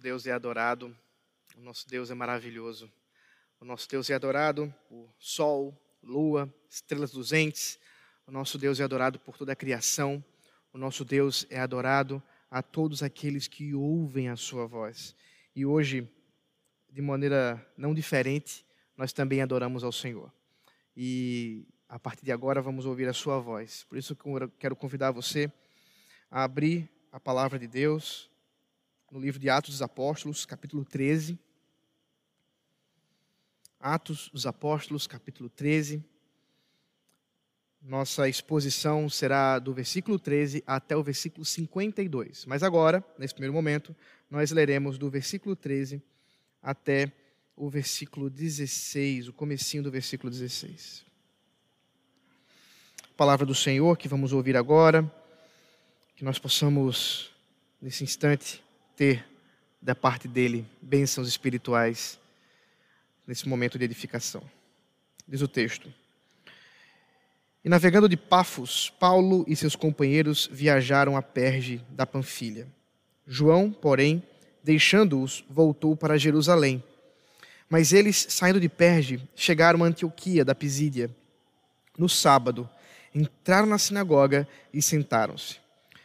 Deus é adorado, o nosso Deus é maravilhoso. O nosso Deus é adorado por sol, lua, estrelas dos entes. O nosso Deus é adorado por toda a criação. O nosso Deus é adorado a todos aqueles que ouvem a sua voz. E hoje, de maneira não diferente, nós também adoramos ao Senhor. E a partir de agora vamos ouvir a sua voz. Por isso quero convidar você a abrir a palavra de Deus no livro de Atos dos Apóstolos, capítulo 13. Atos dos Apóstolos, capítulo 13. Nossa exposição será do versículo 13 até o versículo 52. Mas agora, nesse primeiro momento, nós leremos do versículo 13 até o versículo 16, o comecinho do versículo 16. A palavra do Senhor que vamos ouvir agora, que nós possamos, nesse instante, ter da parte dele bênçãos espirituais nesse momento de edificação. Diz o texto. E navegando de Pafos, Paulo e seus companheiros viajaram a Perge da Panfilha. João, porém, deixando-os, voltou para Jerusalém. Mas eles, saindo de Perge, chegaram a Antioquia da Pisídia. No sábado, entraram na sinagoga e sentaram-se.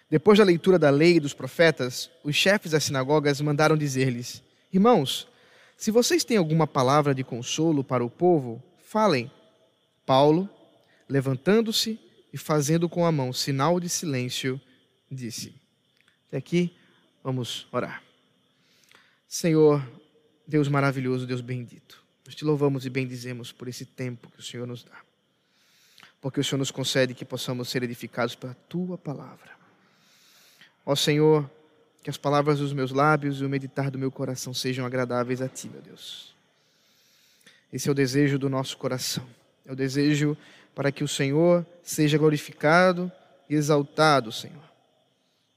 Depois da leitura da lei e dos profetas, os chefes das sinagogas mandaram dizer-lhes: Irmãos, se vocês têm alguma palavra de consolo para o povo, falem. Paulo, levantando-se e fazendo com a mão sinal de silêncio, disse: Até aqui, vamos orar. Senhor, Deus maravilhoso, Deus bendito, nós te louvamos e bendizemos por esse tempo que o Senhor nos dá, porque o Senhor nos concede que possamos ser edificados pela tua palavra. Ó Senhor, que as palavras dos meus lábios e o meditar do meu coração sejam agradáveis a Ti, meu Deus. Esse é o desejo do nosso coração. É o desejo para que o Senhor seja glorificado e exaltado, Senhor,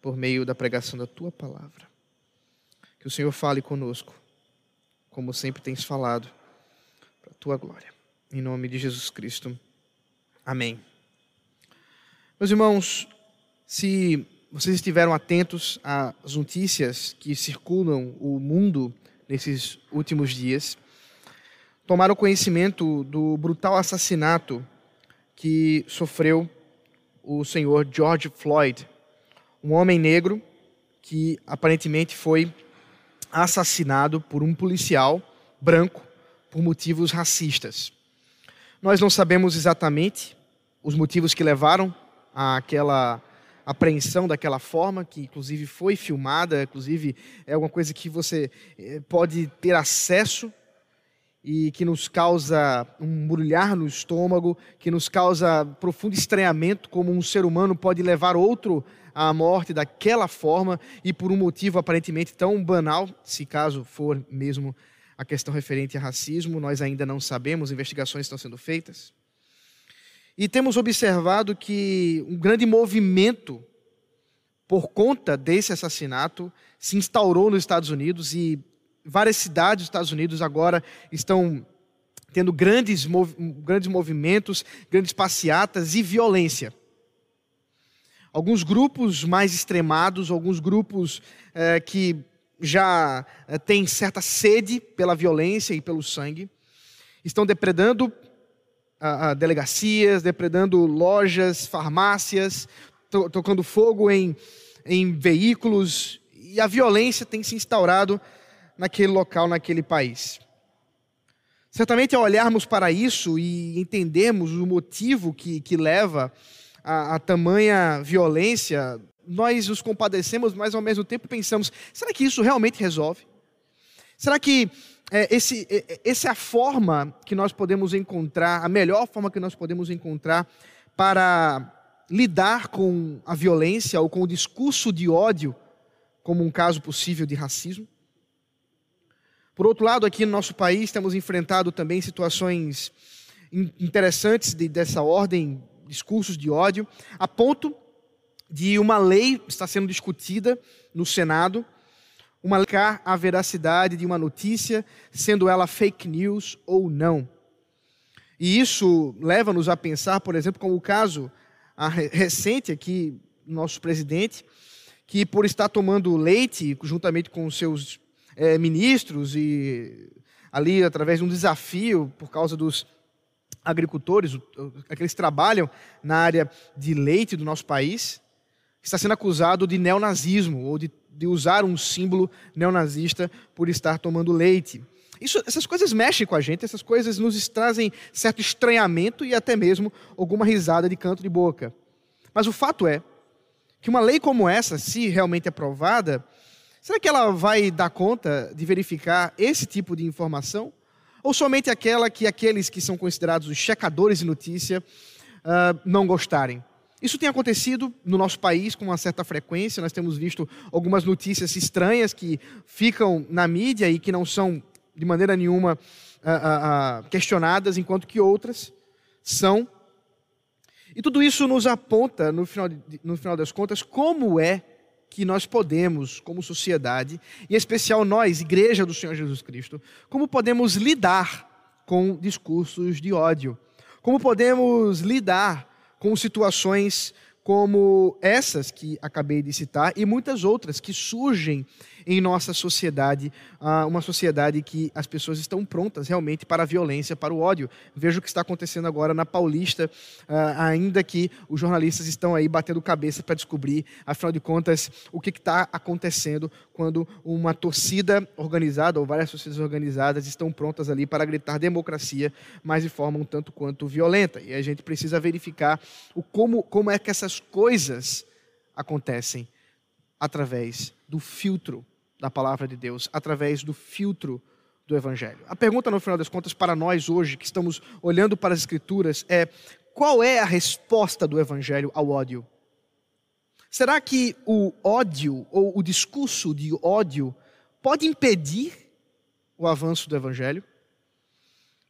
por meio da pregação da Tua palavra. Que o Senhor fale conosco, como sempre tens falado, para a Tua glória. Em nome de Jesus Cristo. Amém. Meus irmãos, se vocês estiveram atentos às notícias que circulam o mundo nesses últimos dias, tomaram conhecimento do brutal assassinato que sofreu o senhor George Floyd, um homem negro que aparentemente foi assassinado por um policial branco por motivos racistas. Nós não sabemos exatamente os motivos que levaram àquela apreensão daquela forma, que inclusive foi filmada, inclusive é alguma coisa que você eh, pode ter acesso e que nos causa um brulhar no estômago, que nos causa profundo estranhamento, como um ser humano pode levar outro à morte daquela forma e por um motivo aparentemente tão banal, se caso for mesmo a questão referente a racismo, nós ainda não sabemos, investigações estão sendo feitas. E temos observado que um grande movimento por conta desse assassinato se instaurou nos Estados Unidos e várias cidades dos Estados Unidos agora estão tendo grandes, mov grandes movimentos, grandes passeatas e violência. Alguns grupos mais extremados, alguns grupos é, que já é, têm certa sede pela violência e pelo sangue, estão depredando a, a delegacias, depredando lojas, farmácias, to, tocando fogo em, em veículos, e a violência tem se instaurado naquele local, naquele país. Certamente, ao olharmos para isso e entendermos o motivo que, que leva a, a tamanha violência, nós nos compadecemos, mas ao mesmo tempo pensamos: será que isso realmente resolve? Será que é, esse, é, essa é a forma que nós podemos encontrar, a melhor forma que nós podemos encontrar para lidar com a violência ou com o discurso de ódio como um caso possível de racismo? Por outro lado, aqui no nosso país temos enfrentado também situações interessantes de, dessa ordem, discursos de ódio, a ponto de uma lei estar sendo discutida no Senado uma a veracidade de uma notícia, sendo ela fake news ou não. E isso leva-nos a pensar, por exemplo, como o caso recente aqui, nosso presidente, que por estar tomando leite juntamente com seus é, ministros e ali através de um desafio por causa dos agricultores, aqueles que trabalham na área de leite do nosso país, está sendo acusado de neonazismo ou de, de usar um símbolo neonazista por estar tomando leite. Isso, essas coisas mexem com a gente, essas coisas nos trazem certo estranhamento e até mesmo alguma risada de canto de boca. Mas o fato é que uma lei como essa, se realmente aprovada, será que ela vai dar conta de verificar esse tipo de informação? Ou somente aquela que aqueles que são considerados os checadores de notícia uh, não gostarem? Isso tem acontecido no nosso país com uma certa frequência. Nós temos visto algumas notícias estranhas que ficam na mídia e que não são de maneira nenhuma uh, uh, uh, questionadas, enquanto que outras são. E tudo isso nos aponta, no final, no final das contas, como é que nós podemos, como sociedade, e em especial nós, Igreja do Senhor Jesus Cristo, como podemos lidar com discursos de ódio, como podemos lidar com situações como essas que acabei de citar e muitas outras que surgem em nossa sociedade, ah, uma sociedade que as pessoas estão prontas realmente para a violência, para o ódio. Veja o que está acontecendo agora na Paulista, ah, ainda que os jornalistas estão aí batendo cabeça para descobrir, afinal de contas, o que está acontecendo quando uma torcida organizada ou várias torcidas organizadas estão prontas ali para gritar democracia, mas de forma um tanto quanto violenta. E a gente precisa verificar o como, como é que essas coisas acontecem através do filtro da palavra de Deus através do filtro do Evangelho. A pergunta, no final das contas, para nós hoje, que estamos olhando para as Escrituras, é: qual é a resposta do Evangelho ao ódio? Será que o ódio, ou o discurso de ódio, pode impedir o avanço do Evangelho?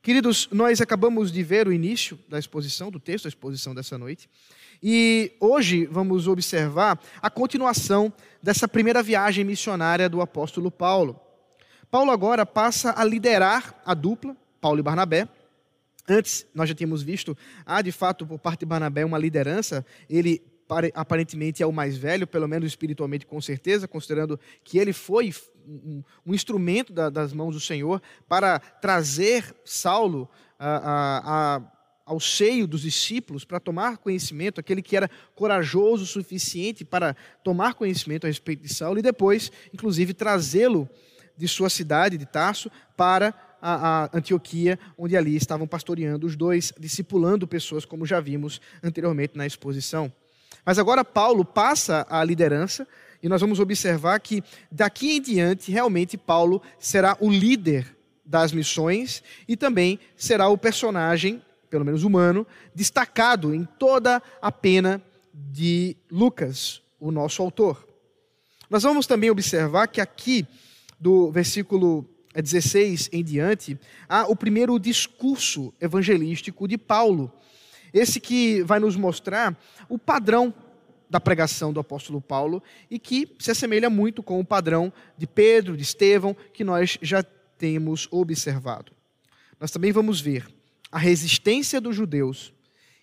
Queridos, nós acabamos de ver o início da exposição, do texto, a exposição dessa noite. E hoje vamos observar a continuação dessa primeira viagem missionária do apóstolo Paulo. Paulo agora passa a liderar a dupla, Paulo e Barnabé. Antes, nós já tínhamos visto, há de fato por parte de Barnabé uma liderança, ele aparentemente é o mais velho, pelo menos espiritualmente com certeza, considerando que ele foi um, um instrumento da, das mãos do Senhor para trazer Saulo a, a, a ao seio dos discípulos para tomar conhecimento, aquele que era corajoso o suficiente para tomar conhecimento a respeito de Saulo e depois, inclusive, trazê-lo de sua cidade, de Tarso, para a, a, Antioquia, onde ali estavam pastoreando os dois, discipulando pessoas, como já vimos anteriormente na exposição. Mas agora Paulo passa a liderança e nós vamos observar que daqui em diante, realmente, Paulo será o líder das missões e também será o personagem pelo menos humano, destacado em toda a pena de Lucas, o nosso autor. Nós vamos também observar que aqui, do versículo 16 em diante, há o primeiro discurso evangelístico de Paulo. Esse que vai nos mostrar o padrão da pregação do apóstolo Paulo e que se assemelha muito com o padrão de Pedro, de Estevão, que nós já temos observado. Nós também vamos ver a resistência dos judeus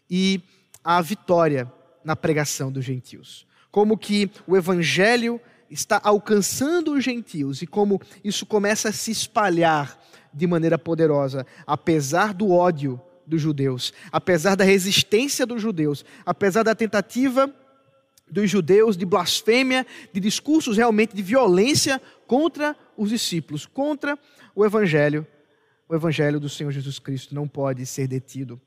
e a vitória na pregação dos gentios. Como que o evangelho está alcançando os gentios e como isso começa a se espalhar de maneira poderosa, apesar do ódio dos judeus, apesar da resistência dos judeus, apesar da tentativa dos judeus de blasfêmia, de discursos realmente de violência contra os discípulos, contra o evangelho o evangelho do Senhor Jesus Cristo não pode ser detido.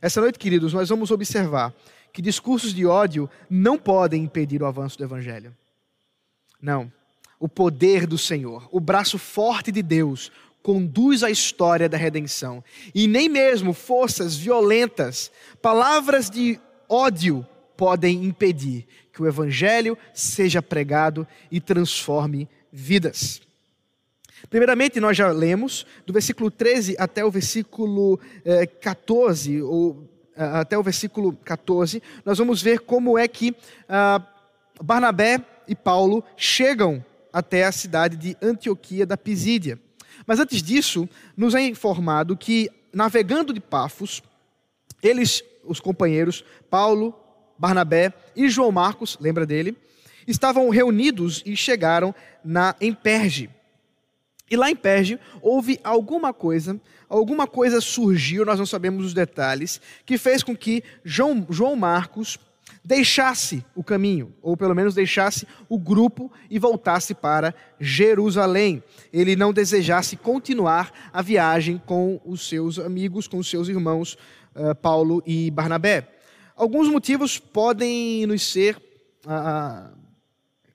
Essa noite, queridos, nós vamos observar que discursos de ódio não podem impedir o avanço do evangelho. Não. O poder do Senhor, o braço forte de Deus, conduz a história da redenção. E nem mesmo forças violentas, palavras de ódio podem impedir que o evangelho seja pregado e transforme vidas. Primeiramente, nós já lemos, do versículo 13 até o versículo eh, 14, ou até o versículo 14, nós vamos ver como é que ah, Barnabé e Paulo chegam até a cidade de Antioquia da Pisídia. Mas antes disso, nos é informado que, navegando de Pafos, eles, os companheiros, Paulo, Barnabé e João Marcos, lembra dele, estavam reunidos e chegaram na, em Perge. E lá em Perge houve alguma coisa, alguma coisa surgiu, nós não sabemos os detalhes, que fez com que João, João Marcos deixasse o caminho, ou pelo menos deixasse o grupo e voltasse para Jerusalém. Ele não desejasse continuar a viagem com os seus amigos, com os seus irmãos uh, Paulo e Barnabé. Alguns motivos podem nos ser uh,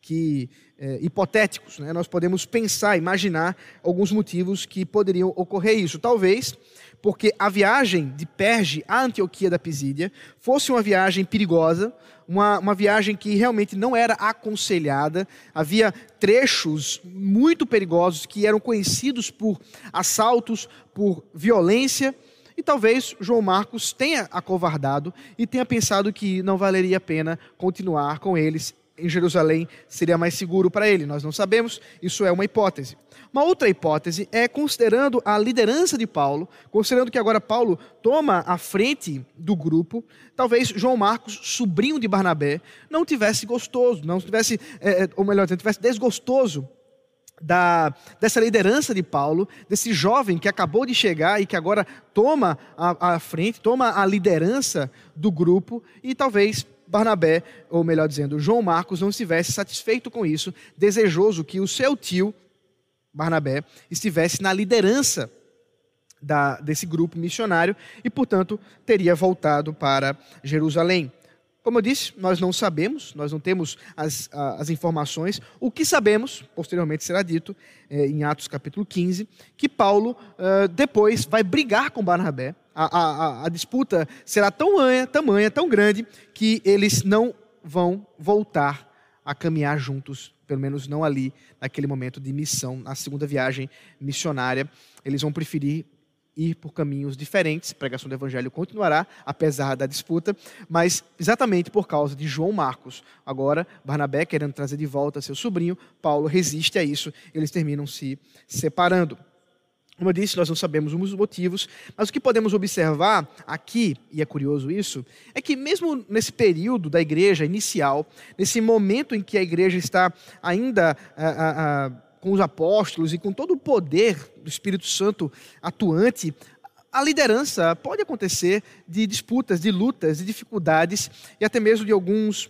que é, hipotéticos. Né? Nós podemos pensar, imaginar alguns motivos que poderiam ocorrer isso. Talvez porque a viagem de Perge à Antioquia da Pisídia fosse uma viagem perigosa, uma, uma viagem que realmente não era aconselhada. Havia trechos muito perigosos que eram conhecidos por assaltos, por violência. E talvez João Marcos tenha acovardado e tenha pensado que não valeria a pena continuar com eles em Jerusalém seria mais seguro para ele. Nós não sabemos, isso é uma hipótese. Uma outra hipótese é considerando a liderança de Paulo, considerando que agora Paulo toma a frente do grupo, talvez João Marcos, sobrinho de Barnabé, não tivesse gostoso, não tivesse, é, é ou melhor, não tivesse desgostoso da, dessa liderança de Paulo, desse jovem que acabou de chegar e que agora toma a, a frente, toma a liderança do grupo e talvez Barnabé, ou melhor dizendo, João Marcos, não estivesse satisfeito com isso, desejoso que o seu tio, Barnabé, estivesse na liderança da, desse grupo missionário e, portanto, teria voltado para Jerusalém. Como eu disse, nós não sabemos, nós não temos as, as informações. O que sabemos, posteriormente será dito é, em Atos capítulo 15, que Paulo uh, depois vai brigar com Barnabé. A, a, a disputa será tão tamanha, tamanha, tão grande, que eles não vão voltar a caminhar juntos, pelo menos não ali, naquele momento de missão, na segunda viagem missionária. Eles vão preferir ir por caminhos diferentes, a pregação do evangelho continuará, apesar da disputa, mas exatamente por causa de João Marcos. Agora, Barnabé querendo trazer de volta seu sobrinho, Paulo resiste a isso, eles terminam se separando. Como eu disse, nós não sabemos os motivos, mas o que podemos observar aqui, e é curioso isso, é que mesmo nesse período da igreja inicial, nesse momento em que a igreja está ainda. Ah, ah, ah, com os apóstolos e com todo o poder do Espírito Santo atuante, a liderança pode acontecer de disputas, de lutas, de dificuldades e até mesmo de alguns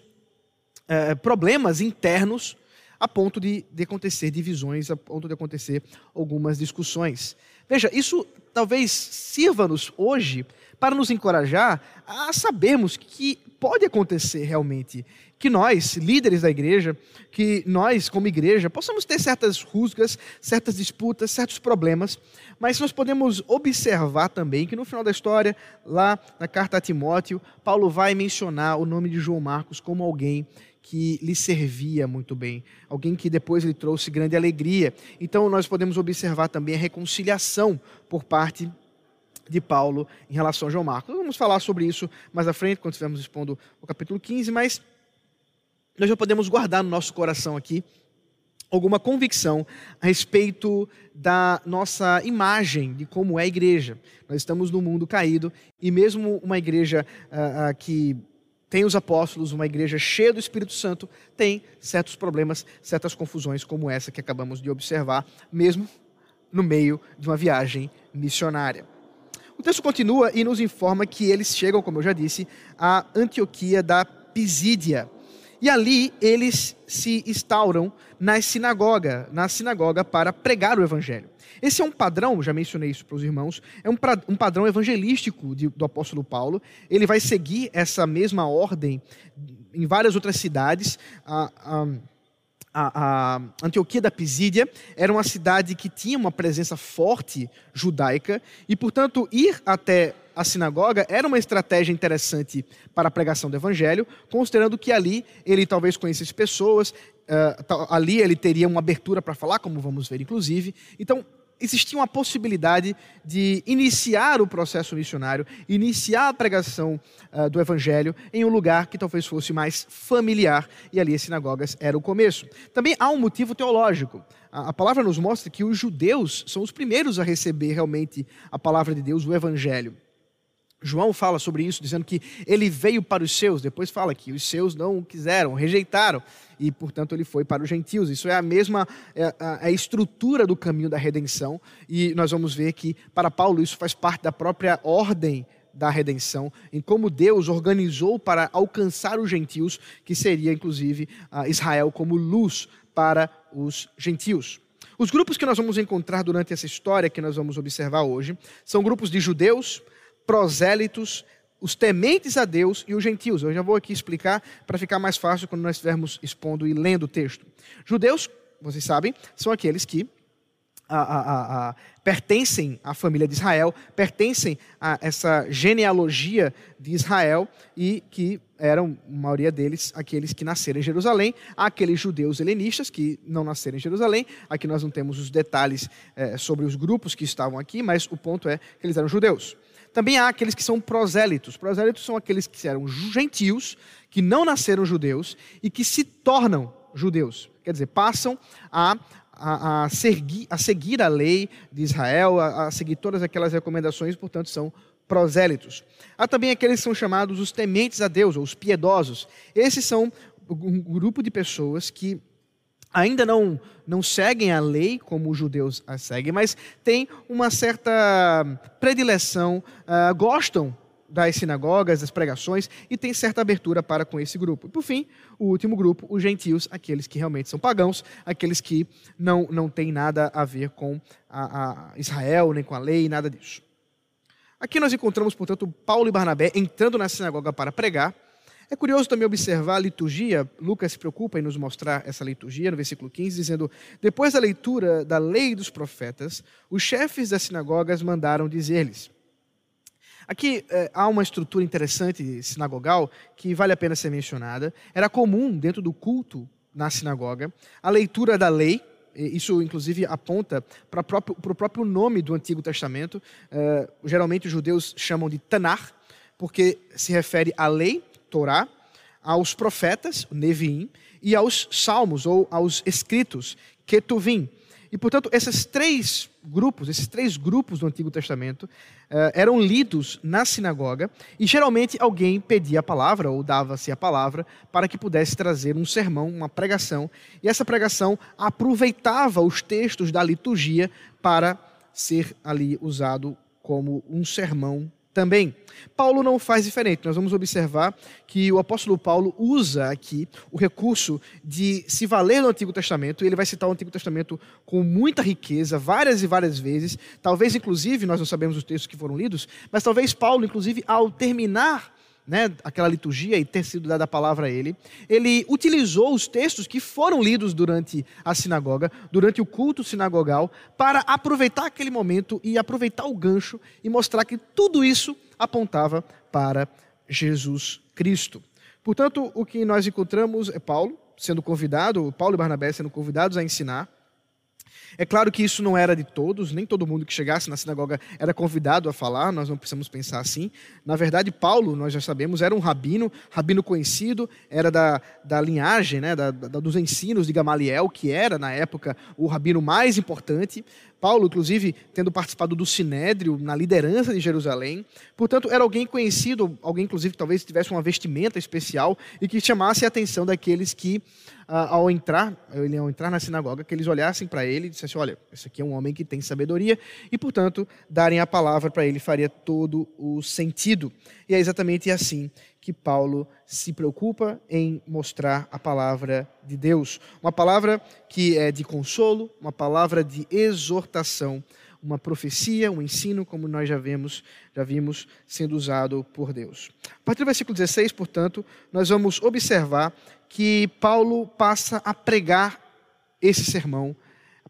é, problemas internos a ponto de, de acontecer divisões, a ponto de acontecer algumas discussões. Veja, isso talvez sirva-nos hoje para nos encorajar a sabermos que pode acontecer realmente que nós, líderes da igreja, que nós, como igreja, possamos ter certas rusgas, certas disputas, certos problemas, mas nós podemos observar também que no final da história, lá na carta a Timóteo, Paulo vai mencionar o nome de João Marcos como alguém que lhe servia muito bem, alguém que depois lhe trouxe grande alegria. Então nós podemos observar também a reconciliação por parte de Paulo em relação a João Marcos. Vamos falar sobre isso mais à frente, quando estivermos expondo o capítulo 15, mas nós já podemos guardar no nosso coração aqui alguma convicção a respeito da nossa imagem de como é a igreja. Nós estamos no mundo caído e mesmo uma igreja uh, uh, que tem os apóstolos, uma igreja cheia do Espírito Santo, tem certos problemas, certas confusões como essa que acabamos de observar, mesmo no meio de uma viagem missionária. O texto continua e nos informa que eles chegam, como eu já disse, à Antioquia da Pisídia. E ali eles se instauram na sinagoga, na sinagoga para pregar o evangelho. Esse é um padrão, já mencionei isso para os irmãos, é um, um padrão evangelístico de, do apóstolo Paulo. Ele vai seguir essa mesma ordem em várias outras cidades. A, Antioquia da Pisídia era uma cidade que tinha uma presença forte judaica e, portanto, ir até a sinagoga era uma estratégia interessante para a pregação do evangelho, considerando que ali ele talvez conhecesse pessoas, uh, ali ele teria uma abertura para falar, como vamos ver, inclusive. Então, existia uma possibilidade de iniciar o processo missionário, iniciar a pregação uh, do evangelho em um lugar que talvez fosse mais familiar, e ali as sinagogas era o começo. Também há um motivo teológico. A, a palavra nos mostra que os judeus são os primeiros a receber realmente a palavra de Deus, o evangelho. João fala sobre isso, dizendo que ele veio para os seus, depois fala que os seus não quiseram, rejeitaram, e portanto ele foi para os gentios. Isso é a mesma é a, a estrutura do caminho da redenção, e nós vamos ver que para Paulo isso faz parte da própria ordem da redenção, em como Deus organizou para alcançar os gentios, que seria inclusive Israel como luz para os gentios. Os grupos que nós vamos encontrar durante essa história que nós vamos observar hoje são grupos de judeus, prosélitos, os tementes a Deus e os gentios. Eu já vou aqui explicar para ficar mais fácil quando nós estivermos expondo e lendo o texto. Judeus, vocês sabem, são aqueles que a, a, a, pertencem à família de Israel, pertencem a essa genealogia de Israel e que eram, a maioria deles, aqueles que nasceram em Jerusalém, aqueles judeus helenistas que não nasceram em Jerusalém. Aqui nós não temos os detalhes é, sobre os grupos que estavam aqui, mas o ponto é que eles eram judeus. Também há aqueles que são prosélitos. Prosélitos são aqueles que eram gentios, que não nasceram judeus e que se tornam judeus. Quer dizer, passam a, a, a, seguir, a seguir a lei de Israel, a, a seguir todas aquelas recomendações, portanto, são prosélitos. Há também aqueles que são chamados os tementes a Deus, ou os piedosos. Esses são um grupo de pessoas que ainda não, não seguem a lei como os judeus a seguem, mas têm uma certa predileção, uh, gostam das sinagogas, das pregações e têm certa abertura para com esse grupo. E por fim, o último grupo, os gentios, aqueles que realmente são pagãos, aqueles que não, não têm nada a ver com a, a Israel, nem com a lei, nada disso. Aqui nós encontramos, portanto, Paulo e Barnabé entrando na sinagoga para pregar, é curioso também observar a liturgia, Lucas se preocupa em nos mostrar essa liturgia, no versículo 15, dizendo: Depois da leitura da lei dos profetas, os chefes das sinagogas mandaram dizer-lhes. Aqui é, há uma estrutura interessante sinagogal que vale a pena ser mencionada. Era comum, dentro do culto na sinagoga, a leitura da lei, isso, inclusive, aponta para o próprio, nome do Antigo Testamento. Uh, geralmente, os judeus chamam de Tanar, porque se refere à lei, Torá, aos profetas, Neviim, e aos salmos, ou aos escritos, Ketuvim. E, portanto, esses três grupos, esses três grupos do Antigo Testamento, uh, eram lidos na sinagoga, e geralmente alguém pedia a palavra, ou dava-se a palavra, para que pudesse trazer um sermão, uma pregação, e essa pregação aproveitava os textos da liturgia para ser ali usado como um sermão também. Paulo não faz diferente. Nós vamos observar que o apóstolo Paulo usa aqui o recurso de se valer do Antigo Testamento, e ele vai citar o Antigo Testamento com muita riqueza, várias e várias vezes. Talvez, inclusive, nós não sabemos os textos que foram lidos, mas talvez Paulo, inclusive, ao terminar né, aquela liturgia e ter sido dada a palavra a ele, ele utilizou os textos que foram lidos durante a sinagoga, durante o culto sinagogal, para aproveitar aquele momento e aproveitar o gancho e mostrar que tudo isso apontava para Jesus Cristo. Portanto, o que nós encontramos é Paulo sendo convidado, Paulo e Barnabé sendo convidados a ensinar é claro que isso não era de todos, nem todo mundo que chegasse na sinagoga era convidado a falar, nós não precisamos pensar assim. Na verdade, Paulo, nós já sabemos, era um rabino, rabino conhecido, era da, da linhagem, né, da, da, dos ensinos de Gamaliel, que era, na época, o rabino mais importante. Paulo, inclusive, tendo participado do Sinédrio, na liderança de Jerusalém. Portanto, era alguém conhecido, alguém, inclusive, talvez tivesse uma vestimenta especial e que chamasse a atenção daqueles que, ah, ao entrar, ele ao entrar na sinagoga, que eles olhassem para ele e dissessem: Olha, esse aqui é um homem que tem sabedoria, e, portanto, darem a palavra para ele faria todo o sentido. E é exatamente assim que Paulo se preocupa em mostrar a palavra de Deus. Uma palavra que é de consolo, uma palavra de exortação, uma profecia, um ensino, como nós já vimos, já vimos sendo usado por Deus. A partir do versículo 16, portanto, nós vamos observar que Paulo passa a pregar esse sermão,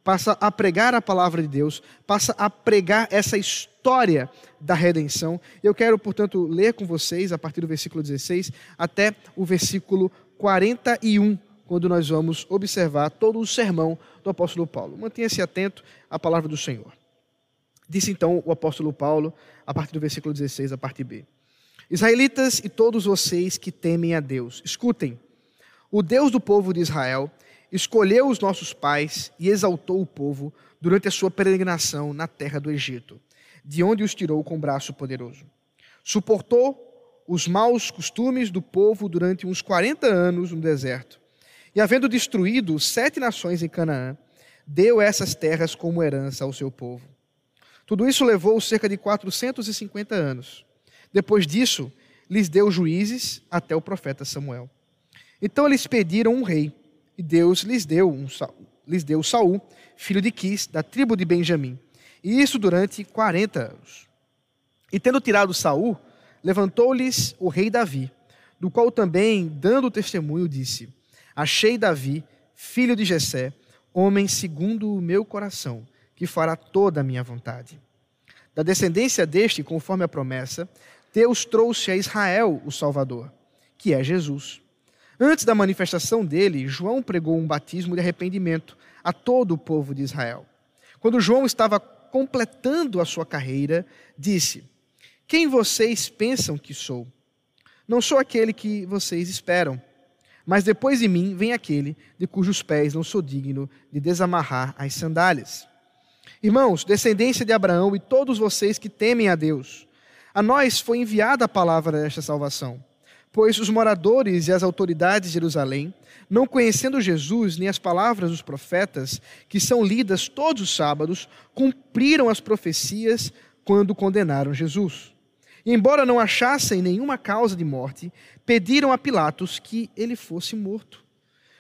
passa a pregar a palavra de Deus, passa a pregar essa história da redenção. Eu quero, portanto, ler com vocês a partir do versículo 16 até o versículo 41, quando nós vamos observar todo o sermão do apóstolo Paulo. Mantenha-se atento à palavra do Senhor. Disse então o apóstolo Paulo, a partir do versículo 16, a parte B: Israelitas e todos vocês que temem a Deus, escutem. O Deus do povo de Israel escolheu os nossos pais e exaltou o povo durante a sua peregrinação na terra do Egito de onde os tirou com braço poderoso. Suportou os maus costumes do povo durante uns 40 anos no deserto. E havendo destruído sete nações em Canaã, deu essas terras como herança ao seu povo. Tudo isso levou cerca de 450 anos. Depois disso, lhes deu juízes até o profeta Samuel. Então eles pediram um rei, e Deus lhes deu, um, lhes deu Saul, filho de Quis, da tribo de Benjamim. E isso durante 40 anos. E tendo tirado Saul, levantou-lhes o rei Davi, do qual também, dando testemunho, disse: Achei Davi, filho de Jessé, homem segundo o meu coração, que fará toda a minha vontade. Da descendência deste, conforme a promessa, Deus trouxe a Israel o Salvador, que é Jesus. Antes da manifestação dele, João pregou um batismo de arrependimento a todo o povo de Israel. Quando João estava completando a sua carreira, disse: quem vocês pensam que sou? Não sou aquele que vocês esperam, mas depois de mim vem aquele de cujos pés não sou digno de desamarrar as sandálias. Irmãos, descendência de Abraão e todos vocês que temem a Deus, a nós foi enviada a palavra desta salvação, pois os moradores e as autoridades de Jerusalém, não conhecendo Jesus nem as palavras dos profetas, que são lidas todos os sábados, cumpriram as profecias quando condenaram Jesus. E, embora não achassem nenhuma causa de morte, pediram a Pilatos que ele fosse morto.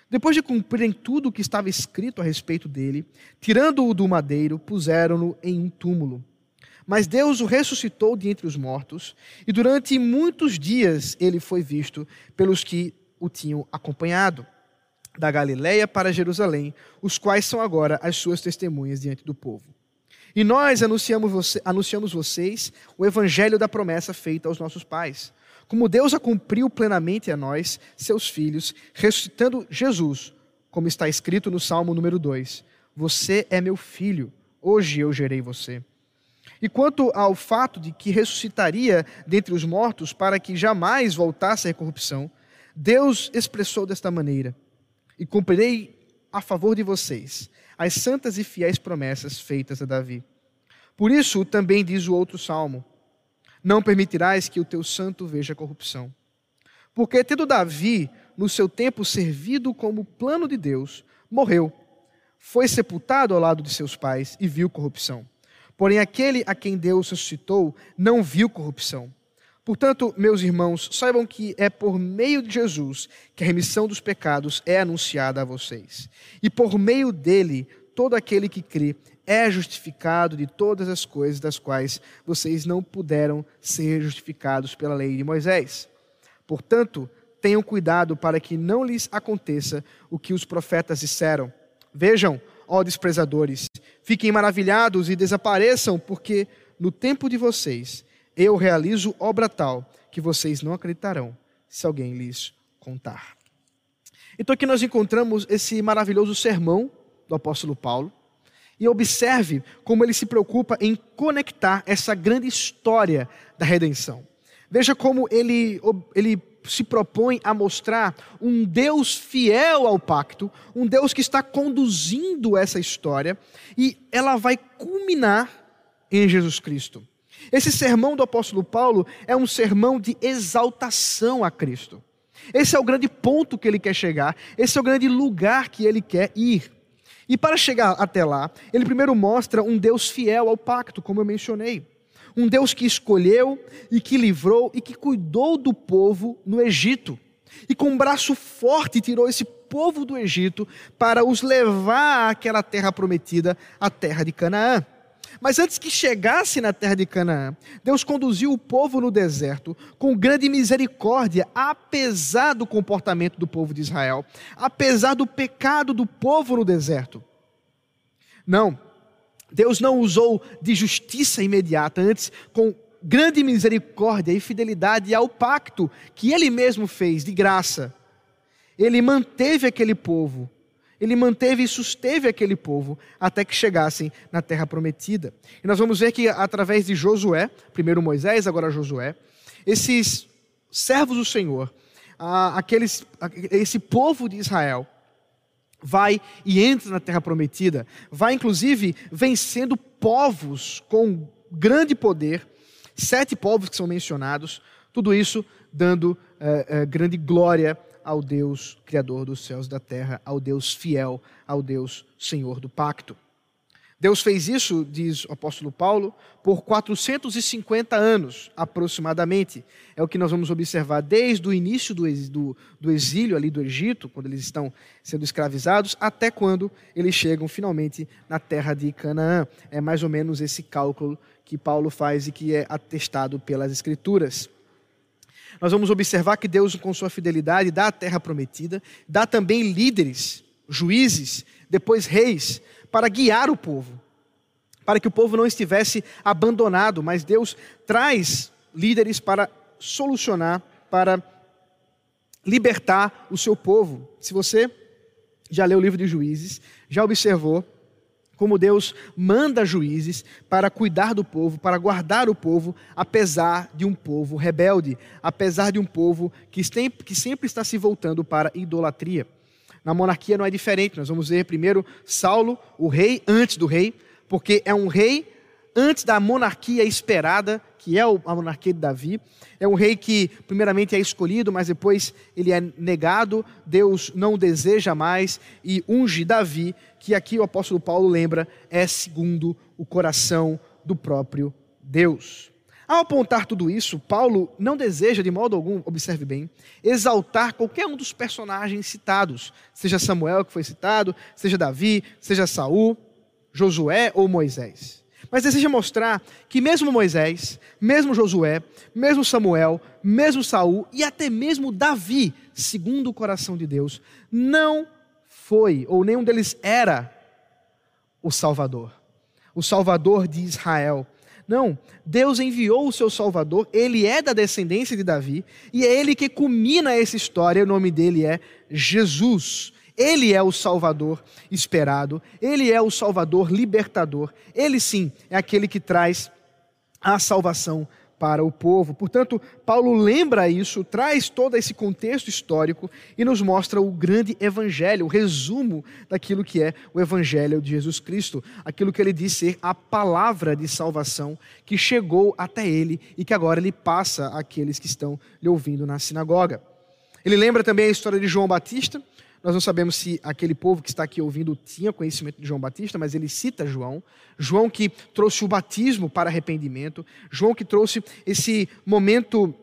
Depois de cumprirem tudo o que estava escrito a respeito dele, tirando-o do madeiro, puseram-no em um túmulo. Mas Deus o ressuscitou de entre os mortos, e durante muitos dias ele foi visto pelos que o tinham acompanhado, da Galiléia para Jerusalém, os quais são agora as suas testemunhas diante do povo. E nós anunciamos, você, anunciamos vocês o evangelho da promessa feita aos nossos pais. Como Deus a cumpriu plenamente a nós, seus filhos, ressuscitando Jesus, como está escrito no Salmo número 2: Você é meu filho, hoje eu gerei você. E quanto ao fato de que ressuscitaria dentre os mortos para que jamais voltasse à corrupção, Deus expressou desta maneira: E cumprirei a favor de vocês as santas e fiéis promessas feitas a Davi. Por isso também diz o outro salmo: Não permitirás que o teu santo veja corrupção. Porque, tendo Davi, no seu tempo servido como plano de Deus, morreu, foi sepultado ao lado de seus pais e viu corrupção. Porém, aquele a quem Deus ressuscitou não viu corrupção. Portanto, meus irmãos, saibam que é por meio de Jesus que a remissão dos pecados é anunciada a vocês. E por meio dele, todo aquele que crê é justificado de todas as coisas das quais vocês não puderam ser justificados pela lei de Moisés. Portanto, tenham cuidado para que não lhes aconteça o que os profetas disseram. Vejam, ó desprezadores, fiquem maravilhados e desapareçam, porque no tempo de vocês eu realizo obra tal que vocês não acreditarão se alguém lhes contar. Então aqui nós encontramos esse maravilhoso sermão do apóstolo Paulo. E observe como ele se preocupa em conectar essa grande história da redenção. Veja como ele, ele se propõe a mostrar um Deus fiel ao pacto, um Deus que está conduzindo essa história, e ela vai culminar em Jesus Cristo. Esse sermão do apóstolo Paulo é um sermão de exaltação a Cristo. Esse é o grande ponto que ele quer chegar, esse é o grande lugar que ele quer ir. E para chegar até lá, ele primeiro mostra um Deus fiel ao pacto, como eu mencionei. Um Deus que escolheu e que livrou e que cuidou do povo no Egito. E com um braço forte tirou esse povo do Egito para os levar àquela terra prometida, a terra de Canaã. Mas antes que chegasse na terra de Canaã, Deus conduziu o povo no deserto com grande misericórdia, apesar do comportamento do povo de Israel, apesar do pecado do povo no deserto. Não, Deus não usou de justiça imediata, antes com grande misericórdia e fidelidade ao pacto que ele mesmo fez de graça. Ele manteve aquele povo ele manteve e susteve aquele povo até que chegassem na terra prometida. E nós vamos ver que através de Josué, primeiro Moisés, agora Josué, esses servos do Senhor, aqueles, esse povo de Israel, vai e entra na terra prometida, vai inclusive vencendo povos com grande poder, sete povos que são mencionados, tudo isso dando eh, eh, grande glória ao Deus Criador dos céus e da terra, ao Deus fiel, ao Deus Senhor do pacto. Deus fez isso, diz o apóstolo Paulo, por 450 anos aproximadamente. É o que nós vamos observar desde o início do, exílio ali do Egito, quando eles estão sendo escravizados, até quando eles chegam finalmente na terra de Canaã. É mais ou menos esse cálculo que Paulo faz e que é atestado pelas Escrituras. Nós vamos observar que Deus, com sua fidelidade, dá a terra prometida, dá também líderes, juízes, depois reis, para guiar o povo, para que o povo não estivesse abandonado, mas Deus traz líderes para solucionar, para libertar o seu povo. Se você já leu o livro de Juízes, já observou como Deus manda juízes para cuidar do povo, para guardar o povo, apesar de um povo rebelde, apesar de um povo que sempre, está se voltando para idolatria. Na monarquia não é diferente. Nós vamos ver primeiro Saulo, o rei, antes do rei, porque é um rei antes da monarquia esperada, que é a monarquia de Davi. É um rei que, primeiramente, é escolhido, mas depois ele é negado. Deus não deseja mais e unge Davi, que aqui o apóstolo Paulo lembra, é segundo o coração do próprio Deus. Ao apontar tudo isso, Paulo não deseja, de modo algum, observe bem, exaltar qualquer um dos personagens citados, seja Samuel que foi citado, seja Davi, seja Saul, Josué ou Moisés. Mas deseja mostrar que mesmo Moisés, mesmo Josué, mesmo Samuel, mesmo Saul e até mesmo Davi, segundo o coração de Deus, não foi, ou nenhum deles era, o Salvador. O Salvador de Israel não, Deus enviou o seu Salvador, ele é da descendência de Davi, e é ele que culmina essa história, o nome dele é Jesus. Ele é o Salvador esperado, ele é o Salvador libertador, ele sim é aquele que traz a salvação para o povo. Portanto, Paulo lembra isso, traz todo esse contexto histórico e nos mostra o grande evangelho, o resumo daquilo que é o evangelho de Jesus Cristo, aquilo que ele diz ser a palavra de salvação que chegou até ele e que agora ele passa àqueles que estão lhe ouvindo na sinagoga. Ele lembra também a história de João Batista, nós não sabemos se aquele povo que está aqui ouvindo tinha conhecimento de João Batista, mas ele cita João. João que trouxe o batismo para arrependimento. João que trouxe esse momento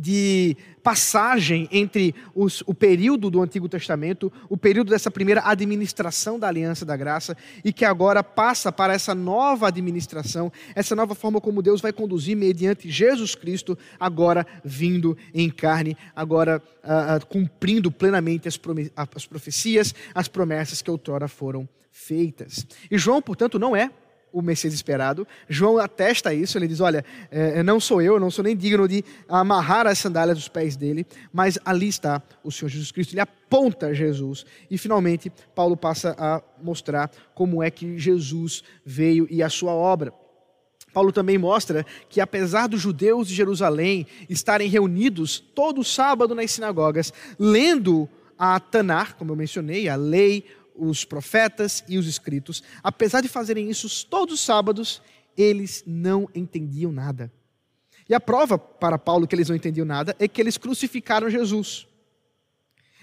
de passagem entre os, o período do Antigo Testamento, o período dessa primeira administração da Aliança da Graça, e que agora passa para essa nova administração, essa nova forma como Deus vai conduzir mediante Jesus Cristo, agora vindo em carne, agora uh, cumprindo plenamente as, as profecias, as promessas que outrora foram feitas. E João, portanto, não é o Messias esperado. João atesta isso, ele diz: Olha, é, não sou eu, não sou nem digno de amarrar as sandálias dos pés dele, mas ali está o Senhor Jesus Cristo. Ele aponta Jesus. E finalmente, Paulo passa a mostrar como é que Jesus veio e a sua obra. Paulo também mostra que, apesar dos judeus de Jerusalém estarem reunidos todo sábado nas sinagogas, lendo a Tanar, como eu mencionei, a lei, os profetas e os escritos, apesar de fazerem isso todos os sábados, eles não entendiam nada. E a prova para Paulo que eles não entendiam nada é que eles crucificaram Jesus.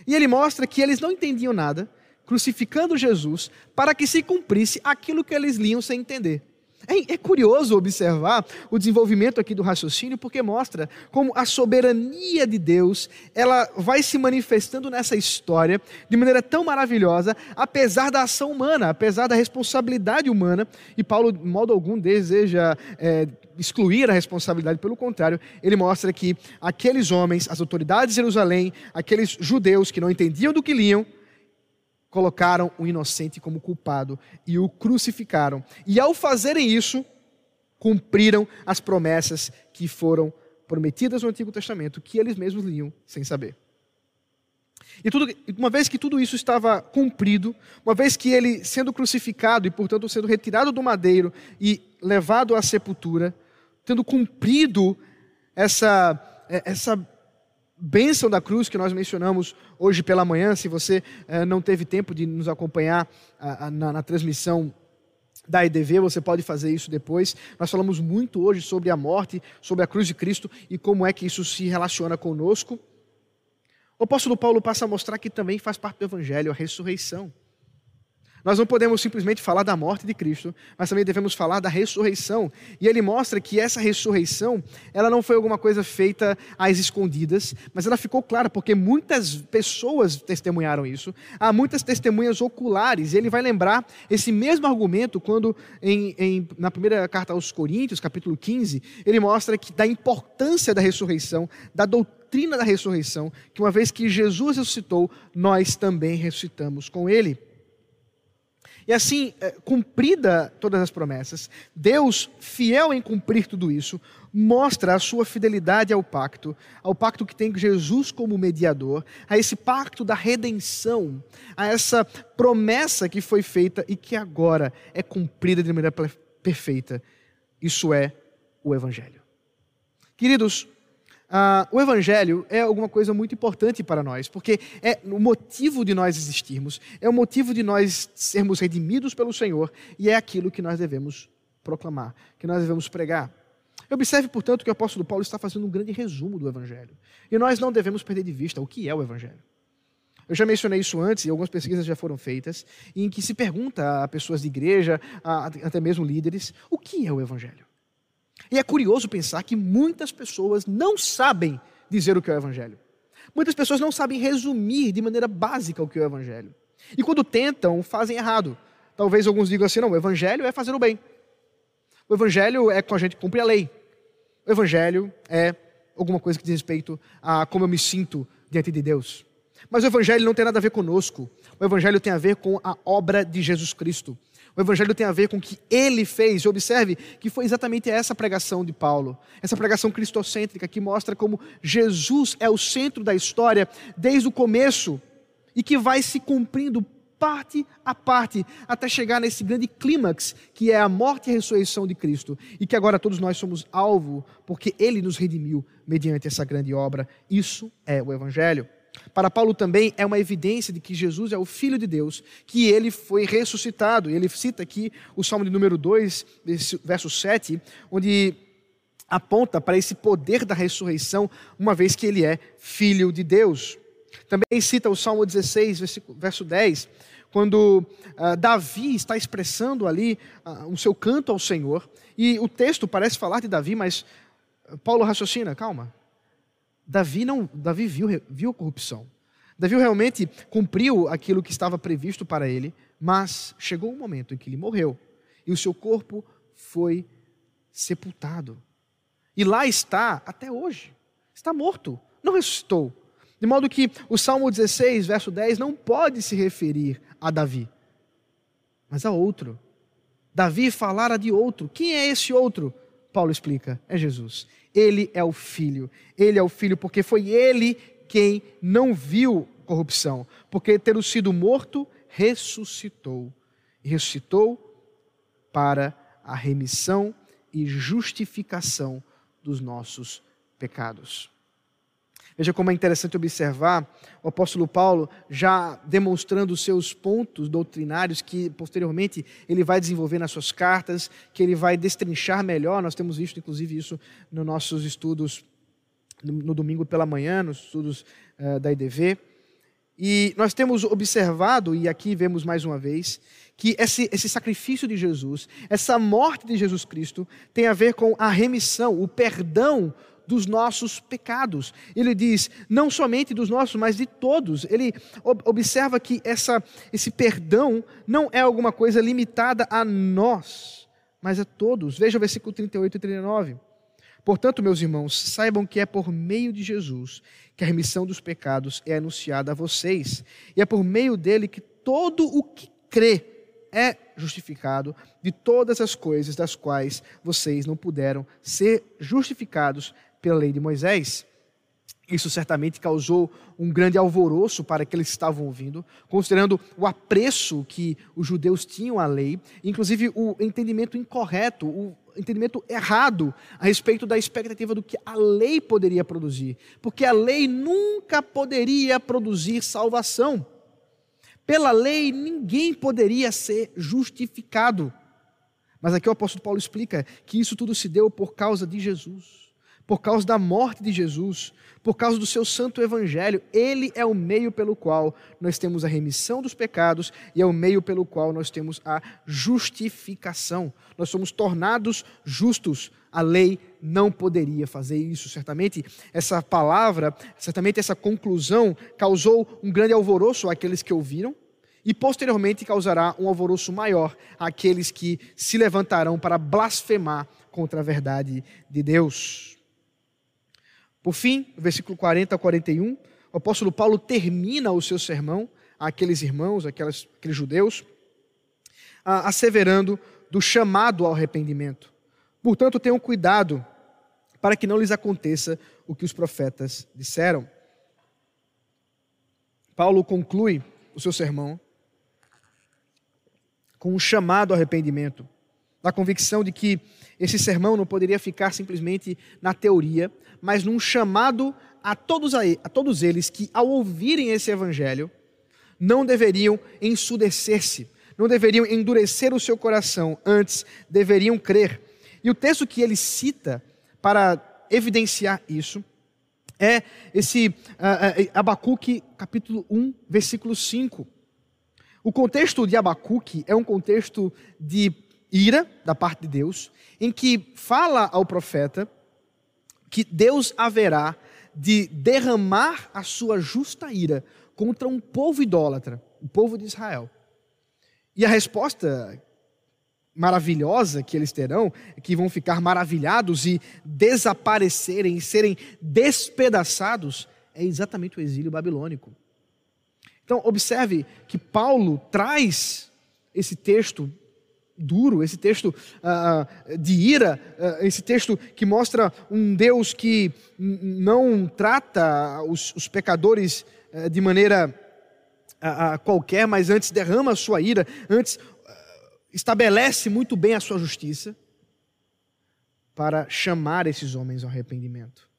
E ele mostra que eles não entendiam nada, crucificando Jesus, para que se cumprisse aquilo que eles liam sem entender. É, é, curioso observar o desenvolvimento aqui do raciocínio, porque mostra como a soberania de Deus ela vai se manifestando nessa história de maneira tão maravilhosa, apesar da ação humana, apesar da responsabilidade humana. E Paulo, de modo algum, deseja é, excluir a responsabilidade, pelo contrário, ele mostra que aqueles homens, as autoridades de Jerusalém, aqueles judeus que não entendiam do que liam, colocaram o inocente como culpado e o crucificaram. E ao fazerem isso, cumpriram as promessas que foram prometidas no Antigo Testamento, que eles mesmos liam sem saber. E tudo, uma vez que tudo isso estava cumprido, uma vez que ele, sendo crucificado e, portanto, sendo retirado do madeiro e levado à sepultura, tendo cumprido essa, essa bênção da cruz que nós mencionamos hoje pela manhã, se você eh, não teve tempo de nos acompanhar ah, ah, na, na, transmissão da EDV, você pode fazer isso depois. Nós falamos muito hoje sobre a morte, sobre a cruz de Cristo e como é que isso se relaciona conosco. O apóstolo Paulo passa a mostrar que também faz parte do evangelho a ressurreição. Nós não podemos simplesmente falar da morte de Cristo, mas também devemos falar da ressurreição. E ele mostra que essa ressurreição, ela não foi alguma coisa feita às escondidas, mas ela ficou clara porque muitas pessoas testemunharam isso. Há muitas testemunhas oculares. E ele vai lembrar esse mesmo argumento quando em, em, na primeira carta aos Coríntios, capítulo 15, ele mostra que da importância da ressurreição, da doutrina da ressurreição, que uma vez que Jesus ressuscitou, nós também ressuscitamos com ele. E assim, é, cumprida todas as promessas, Deus, fiel em cumprir tudo isso, mostra a sua fidelidade ao pacto, ao pacto que tem Jesus como mediador, a esse pacto da redenção, a essa promessa que foi feita e que agora é cumprida de maneira perfeita. Isso é o Evangelho. Queridos, ah, o Evangelho é alguma coisa muito importante para nós, porque é o motivo de nós existirmos, é o motivo de nós sermos redimidos pelo Senhor e é aquilo que nós devemos proclamar, que nós devemos pregar. Observe, portanto, que o apóstolo Paulo está fazendo um grande resumo do Evangelho. E nós não devemos perder de vista o que é o Evangelho. Eu já mencionei isso antes, e algumas pesquisas já foram feitas, em que se pergunta a pessoas de igreja, a, até mesmo líderes, o que é o Evangelho? E é curioso pensar que muitas pessoas não sabem dizer o que é o Evangelho. Muitas pessoas não sabem resumir de maneira básica o que é o Evangelho. E quando tentam, fazem errado. Talvez alguns digam assim: não, o Evangelho é fazer o bem. O Evangelho é com a gente cumprir a lei. O Evangelho é alguma coisa que diz respeito a como eu me sinto diante de Deus. Mas o Evangelho não tem nada a ver conosco. O Evangelho tem a ver com a obra de Jesus Cristo. O Evangelho tem a ver com o que ele fez. E observe que foi exatamente essa pregação de Paulo, essa pregação cristocêntrica que mostra como Jesus é o centro da história desde o começo e que vai se cumprindo parte a parte até chegar nesse grande clímax que é a morte e a ressurreição de Cristo e que agora todos nós somos alvo porque ele nos redimiu mediante essa grande obra. Isso é o Evangelho. Para Paulo também é uma evidência de que Jesus é o Filho de Deus, que ele foi ressuscitado. Ele cita aqui o Salmo de número 2, verso 7, onde aponta para esse poder da ressurreição, uma vez que ele é Filho de Deus. Também cita o Salmo 16, verso 10, quando uh, Davi está expressando ali uh, o seu canto ao Senhor, e o texto parece falar de Davi, mas Paulo raciocina, calma, Davi não, Davi viu, viu a corrupção. Davi realmente cumpriu aquilo que estava previsto para ele, mas chegou um momento em que ele morreu e o seu corpo foi sepultado. E lá está até hoje. Está morto, não ressuscitou. De modo que o Salmo 16, verso 10, não pode se referir a Davi, mas a outro. Davi falara de outro. Quem é esse outro? Paulo explica: é Jesus. Ele é o Filho. Ele é o Filho porque foi ele quem não viu corrupção. Porque tendo sido morto, ressuscitou. E ressuscitou para a remissão e justificação dos nossos pecados. Veja como é interessante observar o apóstolo Paulo já demonstrando os seus pontos doutrinários que posteriormente ele vai desenvolver nas suas cartas, que ele vai destrinchar melhor. Nós temos visto inclusive isso nos nossos estudos no domingo pela manhã, nos estudos uh, da IDV. E nós temos observado, e aqui vemos mais uma vez, que esse, esse sacrifício de Jesus, essa morte de Jesus Cristo, tem a ver com a remissão, o perdão dos nossos pecados. Ele diz, não somente dos nossos, mas de todos. Ele observa que essa, esse perdão não é alguma coisa limitada a nós, mas a todos. Veja o versículo 38 e 39. Portanto, meus irmãos, saibam que é por meio de Jesus que a remissão dos pecados é anunciada a vocês, e é por meio dele que todo o que crê é justificado de todas as coisas das quais vocês não puderam ser justificados pela lei de Moisés. Isso certamente causou um grande alvoroço para aqueles que estavam ouvindo, considerando o apreço que os judeus tinham à lei, inclusive o entendimento incorreto, o entendimento errado a respeito da expectativa do que a lei poderia produzir, porque a lei nunca poderia produzir salvação. Pela lei, ninguém poderia ser justificado. Mas aqui o apóstolo Paulo explica que isso tudo se deu por causa de Jesus, por causa da morte de Jesus, por causa do seu santo evangelho. Ele é o meio pelo qual nós temos a remissão dos pecados e é o meio pelo qual nós temos a justificação. Nós somos tornados justos. A lei não poderia fazer isso. Certamente essa palavra, certamente essa conclusão causou um grande alvoroço àqueles que ouviram e posteriormente causará um alvoroço maior àqueles que se levantarão para blasfemar contra a verdade de Deus. Por fim, versículo 40 a 41, o apóstolo Paulo termina o seu sermão àqueles irmãos, àqueles, àqueles judeus, asseverando do chamado ao arrependimento. Portanto, tenham cuidado para que não lhes aconteça o que os profetas disseram. Paulo conclui o seu sermão com um chamado ao arrependimento, da convicção de que esse sermão não poderia ficar simplesmente na teoria, mas num chamado a todos, a, a todos eles que, ao ouvirem esse evangelho, não deveriam ensudecer-se, não deveriam endurecer o seu coração, antes deveriam crer. E o texto que ele cita para evidenciar isso é esse uh, Abacuque, capítulo 1, versículo 5. O contexto de Abacuque é um contexto de ira da parte de Deus, em que fala ao profeta que Deus haverá de derramar a sua justa ira contra um povo idólatra, o povo de Israel. E a resposta maravilhosa que eles terão, que vão ficar maravilhados e desaparecerem serem despedaçados, é exatamente o exílio babilônico. Então, observe que Paulo traz esse texto duro, esse texto uh, de ira, uh, esse texto que mostra um Deus que não trata os, os pecadores uh, de maneira qualquer, mas antes derrama a sua ira, antes estabelece muito bem a sua justiça, para chamar esses homens ao arrependimento,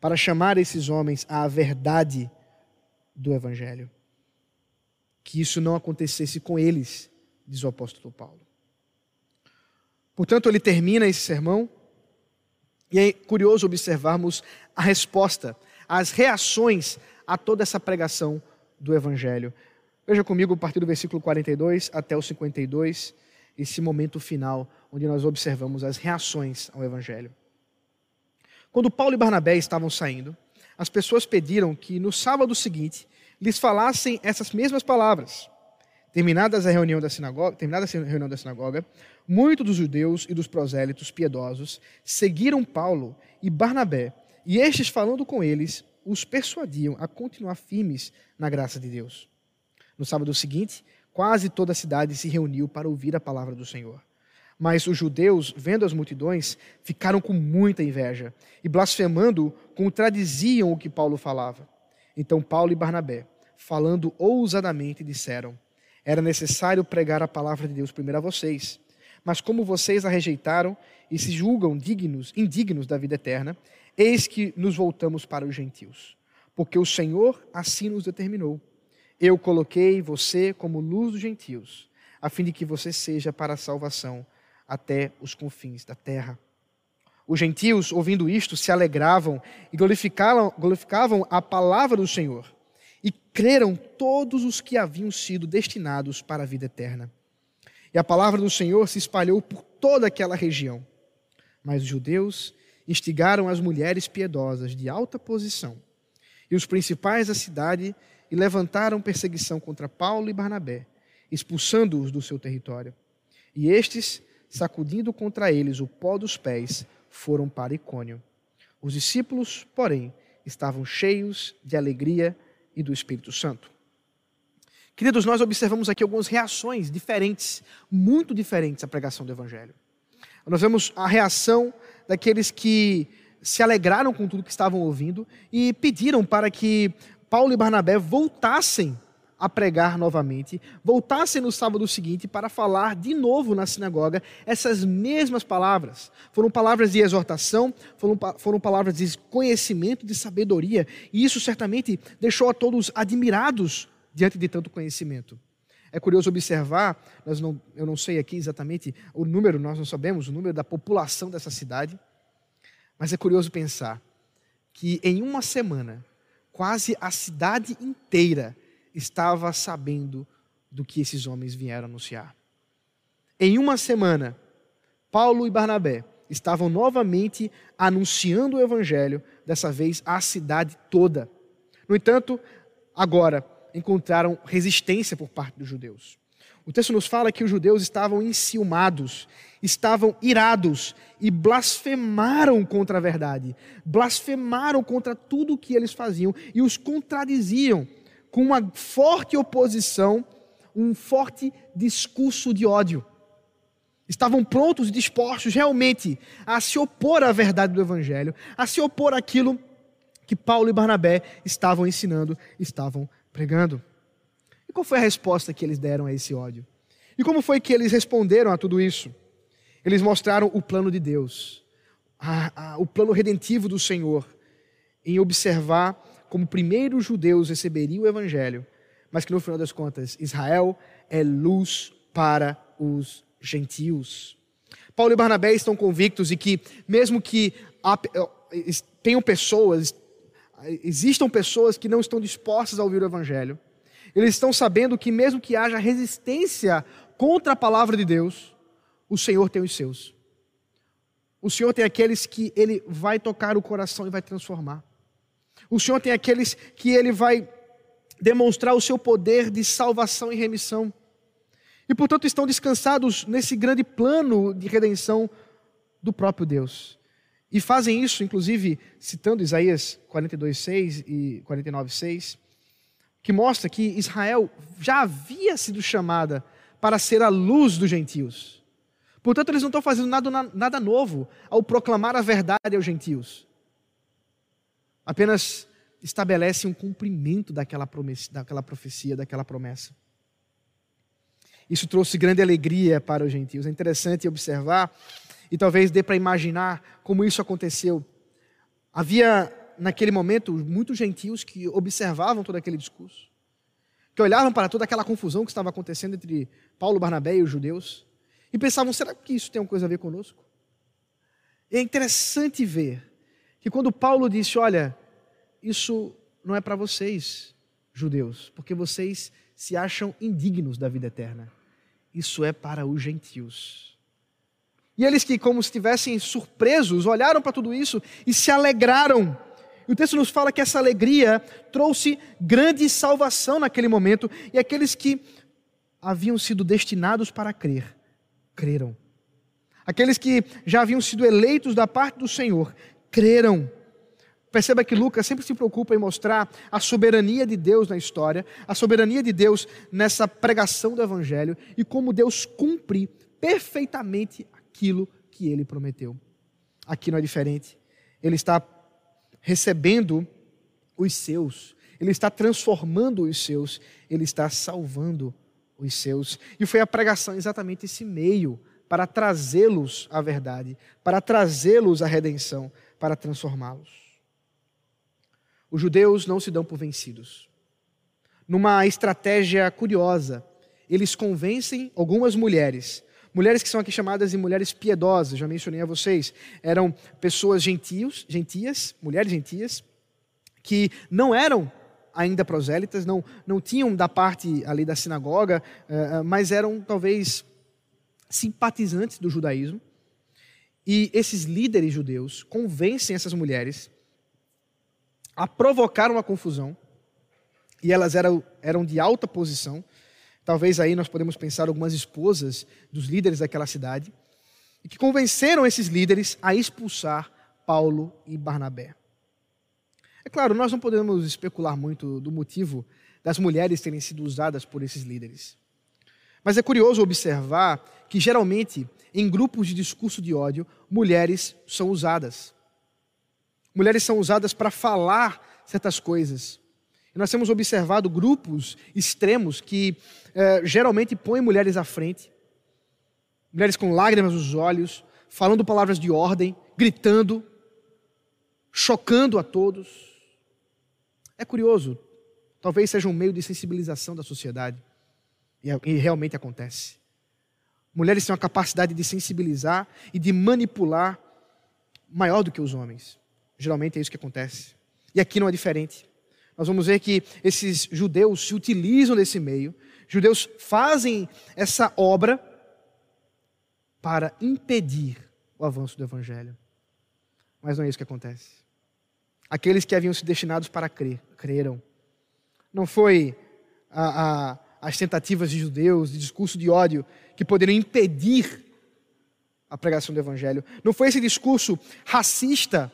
para chamar esses homens à verdade do Evangelho. Que isso não acontecesse com eles, diz o apóstolo Paulo. Portanto, ele termina esse sermão e é curioso observarmos a resposta, as reações a toda essa pregação do Evangelho. Veja comigo a partir do versículo 42 até o 52, esse momento final, onde nós observamos as reações ao Evangelho. Quando Paulo e Barnabé estavam saindo, as pessoas pediram que no sábado seguinte lhes falassem essas mesmas palavras. Terminadas a reunião da sinagoga, terminada a reunião da sinagoga, muitos dos judeus e dos prosélitos piedosos seguiram Paulo e Barnabé, e estes, falando com eles, os persuadiam a continuar firmes na graça de Deus. No sábado seguinte, quase toda a cidade se reuniu para ouvir a palavra do Senhor. Mas os judeus, vendo as multidões, ficaram com muita inveja e, blasfemando, contradiziam o que Paulo falava. Então Paulo e Barnabé, falando ousadamente, disseram: era necessário pregar a palavra de Deus primeiro a vocês. Mas como vocês a rejeitaram e se julgam dignos, indignos da vida eterna, eis que nos voltamos para os gentios. Porque o Senhor assim nos determinou. Eu coloquei você como luz dos gentios, a fim de que você seja para a salvação até os confins da terra. Os gentios, ouvindo isto, se alegravam e glorificavam, glorificavam a palavra do Senhor e creram todos os que haviam sido destinados para a vida eterna. E a palavra do Senhor se espalhou por toda aquela região. Mas os judeus instigaram as mulheres piedosas de alta posição e os principais da cidade e levantaram perseguição contra Paulo e Barnabé, expulsando-os do seu território. E estes, sacudindo contra eles o pó dos pés, foram para Icônio. Os discípulos, porém, estavam cheios de alegria e do Espírito Santo. Queridos, nós observamos aqui algumas reações diferentes, muito diferentes à pregação do Evangelho. Nós vemos a reação daqueles que se alegraram com tudo que estavam ouvindo e pediram para que Paulo e Barnabé voltassem a pregar novamente, voltassem no sábado seguinte para falar de novo na sinagoga essas mesmas palavras. Foram palavras de exortação, foram, foram palavras de conhecimento, de sabedoria, e isso certamente deixou a todos admirados diante de tanto conhecimento. É curioso observar, nós não, eu não sei aqui exatamente o número, nós não sabemos o número da população dessa cidade, mas é curioso pensar que em uma semana, quase a cidade inteira estava sabendo do que esses homens vieram anunciar. Em uma semana, Paulo e Barnabé estavam novamente anunciando o evangelho, dessa vez à cidade toda. No entanto, agora encontraram resistência por parte dos judeus. O texto nos fala que os judeus estavam enciumados, estavam irados e blasfemaram contra a verdade, blasfemaram contra tudo o que eles faziam e os contradiziam com uma forte oposição, um forte discurso de ódio. Estavam prontos e dispostos realmente a se opor à verdade do Evangelho, a se opor àquilo que Paulo e Barnabé estavam ensinando, estavam pregando. E qual foi a resposta que eles deram a esse ódio? E como foi que eles responderam a tudo isso? Eles mostraram o plano de Deus, a, a, o plano redentivo do Senhor, em observar como primeiro os judeus receberiam o Evangelho, mas que no final das contas Israel é luz para os gentios. Paulo e Barnabé estão convictos de que, mesmo que eh, tenham pessoas, existam pessoas que não estão dispostas a ouvir o Evangelho, eles estão sabendo que, mesmo que haja resistência contra a palavra de Deus, o Senhor tem os seus. O Senhor tem aqueles que Ele vai tocar o coração e vai transformar. O Senhor tem aqueles que Ele vai demonstrar o seu poder de salvação e remissão. E, portanto, estão descansados nesse grande plano de redenção do próprio Deus. E fazem isso, inclusive, citando Isaías 42,6 e 49,6, que mostra que Israel já havia sido chamada para ser a luz dos gentios. Portanto, eles não estão fazendo nada, nada novo ao proclamar a verdade aos gentios. Apenas estabelece um cumprimento daquela, promessa, daquela profecia, daquela promessa. Isso trouxe grande alegria para os gentios. É interessante observar e talvez dê para imaginar como isso aconteceu. Havia, naquele momento, muitos gentios que observavam todo aquele discurso, que olhavam para toda aquela confusão que estava acontecendo entre Paulo, Barnabé e os judeus e pensavam: será que isso tem alguma coisa a ver conosco? E é interessante ver que quando Paulo disse: olha, isso não é para vocês, judeus, porque vocês se acham indignos da vida eterna. Isso é para os gentios. E eles que, como se estivessem surpresos, olharam para tudo isso e se alegraram. E o texto nos fala que essa alegria trouxe grande salvação naquele momento, e aqueles que haviam sido destinados para crer, creram. Aqueles que já haviam sido eleitos da parte do Senhor, creram. Perceba que Lucas sempre se preocupa em mostrar a soberania de Deus na história, a soberania de Deus nessa pregação do Evangelho e como Deus cumpre perfeitamente aquilo que ele prometeu. Aqui não é diferente. Ele está recebendo os seus, ele está transformando os seus, ele está salvando os seus. E foi a pregação exatamente esse meio para trazê-los à verdade, para trazê-los à redenção, para transformá-los. Os judeus não se dão por vencidos. Numa estratégia curiosa, eles convencem algumas mulheres, mulheres que são aqui chamadas de mulheres piedosas, já mencionei a vocês, eram pessoas gentios, gentias, mulheres gentias, que não eram ainda prosélitas, não, não tinham da parte ali da sinagoga, eh, eh, mas eram talvez simpatizantes do judaísmo. E esses líderes judeus convencem essas mulheres a provocar uma confusão, e elas eram, eram de alta posição. Talvez aí nós podemos pensar algumas esposas dos líderes daquela cidade, e que convenceram esses líderes a expulsar Paulo e Barnabé. É claro, nós não podemos especular muito do motivo das mulheres terem sido usadas por esses líderes. Mas é curioso observar que, geralmente, em grupos de discurso de ódio, mulheres são usadas. Mulheres são usadas para falar certas coisas. E nós temos observado grupos extremos que eh, geralmente põem mulheres à frente, mulheres com lágrimas nos olhos, falando palavras de ordem, gritando, chocando a todos. É curioso, talvez seja um meio de sensibilização da sociedade. E realmente acontece. Mulheres têm uma capacidade de sensibilizar e de manipular maior do que os homens. Geralmente é isso que acontece. E aqui não é diferente. Nós vamos ver que esses judeus se utilizam desse meio, judeus fazem essa obra para impedir o avanço do evangelho. Mas não é isso que acontece. Aqueles que haviam se destinados para crer, creram. Não foi a, a, as tentativas de judeus, de discurso de ódio, que poderiam impedir a pregação do evangelho. Não foi esse discurso racista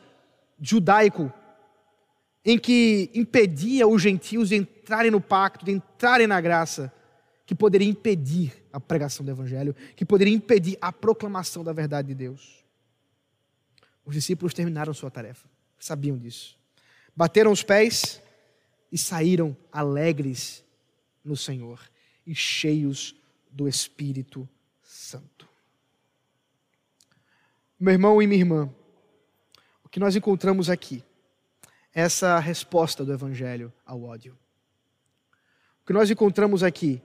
judaico em que impedia os gentios de entrarem no pacto, de entrarem na graça, que poderia impedir a pregação do Evangelho, que poderia impedir a proclamação da verdade de Deus. Os discípulos terminaram sua tarefa, sabiam disso. Bateram os pés e saíram alegres no Senhor e cheios do Espírito Santo. Meu irmão e minha irmã, o que nós encontramos aqui essa resposta do Evangelho ao ódio. O que nós encontramos aqui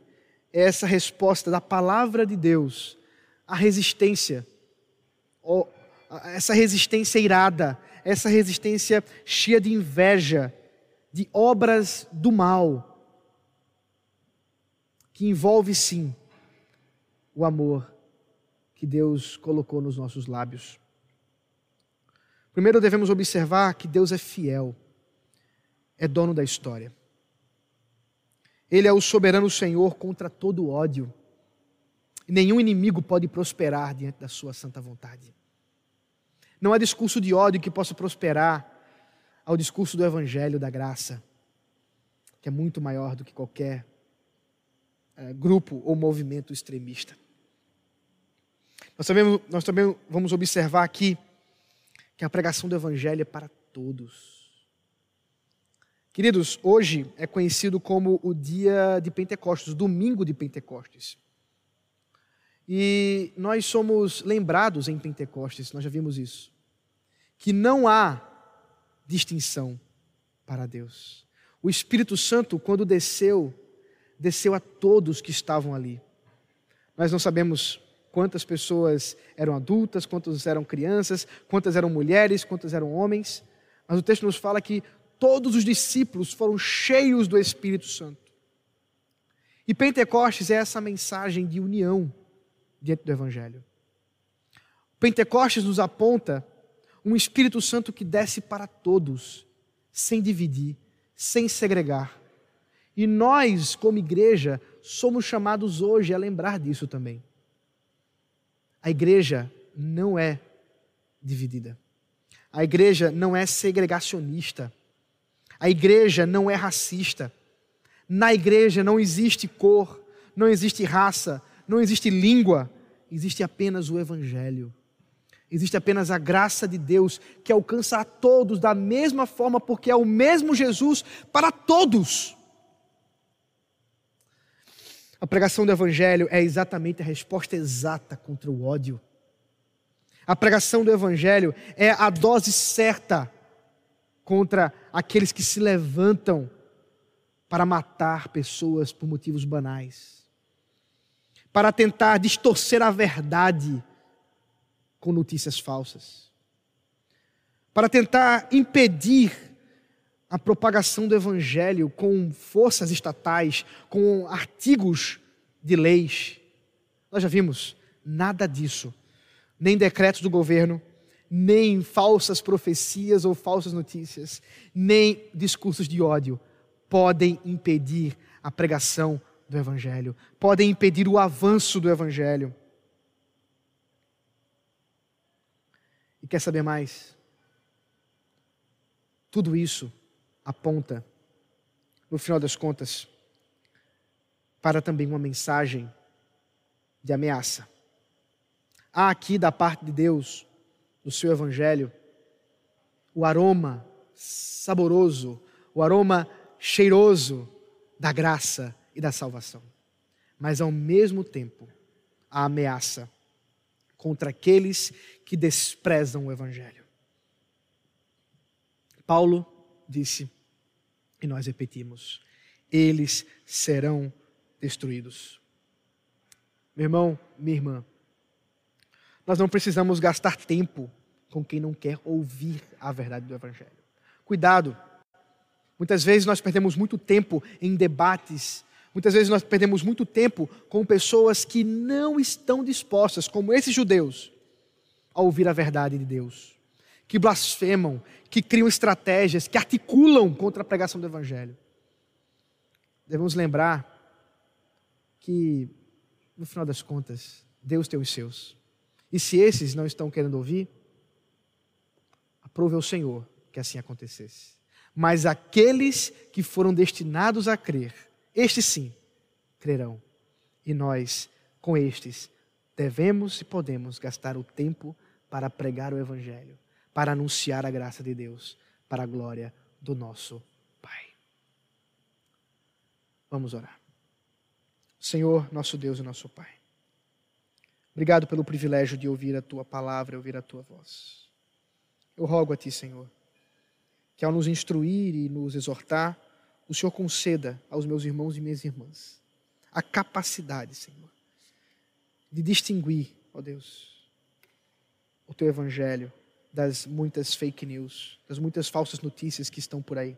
é essa resposta da palavra de Deus à resistência, essa resistência irada, essa resistência cheia de inveja, de obras do mal, que envolve sim o amor que Deus colocou nos nossos lábios. Primeiro devemos observar que Deus é fiel, é dono da história. Ele é o soberano Senhor contra todo ódio. E nenhum inimigo pode prosperar diante da sua santa vontade. Não há discurso de ódio que possa prosperar ao discurso do evangelho da graça, que é muito maior do que qualquer é, grupo ou movimento extremista. Nós também, nós também vamos observar aqui que a pregação do Evangelho é para todos. Queridos, hoje é conhecido como o dia de Pentecostes, o domingo de Pentecostes. E nós somos lembrados em Pentecostes, nós já vimos isso, que não há distinção para Deus. O Espírito Santo, quando desceu, desceu a todos que estavam ali. Nós não sabemos quantas pessoas eram adultas, quantas eram crianças, quantas eram mulheres, quantas eram homens. Mas o texto nos fala que todos os discípulos foram cheios do Espírito Santo. E Pentecostes é essa mensagem de união diante do Evangelho. Pentecostes nos aponta um Espírito Santo que desce para todos, sem dividir, sem segregar. E nós, como igreja, somos chamados hoje a lembrar disso também. A igreja não é dividida. A igreja não é segregacionista. A igreja não é racista. Na igreja não existe cor, não existe raça, não existe língua, existe apenas o Evangelho. Existe apenas a graça de Deus que alcança a todos da mesma forma, porque é o mesmo Jesus para todos. A pregação do Evangelho é exatamente a resposta exata contra o ódio. A pregação do Evangelho é a dose certa contra aqueles que se levantam para matar pessoas por motivos banais, para tentar distorcer a verdade com notícias falsas, para tentar impedir a propagação do evangelho com forças estatais, com artigos de leis. Nós já vimos nada disso, nem decretos do governo, nem falsas profecias ou falsas notícias, nem discursos de ódio podem impedir a pregação do evangelho, podem impedir o avanço do evangelho. E quer saber mais? Tudo isso aponta, no final das contas, para também uma mensagem de ameaça. Há aqui da parte de Deus, no seu Evangelho, o aroma saboroso, o aroma cheiroso da graça e da salvação. Mas ao mesmo tempo, a ameaça contra aqueles que desprezam o Evangelho. Paulo disse: e nós repetimos: eles serão destruídos. Meu irmão, minha irmã, nós não precisamos gastar tempo com quem não quer ouvir a verdade do Evangelho. Cuidado! Muitas vezes nós perdemos muito tempo em debates, muitas vezes nós perdemos muito tempo com pessoas que não estão dispostas, como esses judeus, a ouvir a verdade de Deus, que blasfemam, que criam estratégias, que articulam contra a pregação do Evangelho. Devemos lembrar que, no final das contas, Deus tem os seus. E se esses não estão querendo ouvir, aprove ao Senhor que assim acontecesse. Mas aqueles que foram destinados a crer, estes sim, crerão. E nós, com estes, devemos e podemos gastar o tempo para pregar o Evangelho, para anunciar a graça de Deus, para a glória do nosso Pai. Vamos orar. Senhor, nosso Deus e nosso Pai. Obrigado pelo privilégio de ouvir a tua palavra, ouvir a tua voz. Eu rogo a ti, Senhor, que ao nos instruir e nos exortar, o Senhor conceda aos meus irmãos e minhas irmãs a capacidade, Senhor, de distinguir, ó Deus, o teu evangelho das muitas fake news, das muitas falsas notícias que estão por aí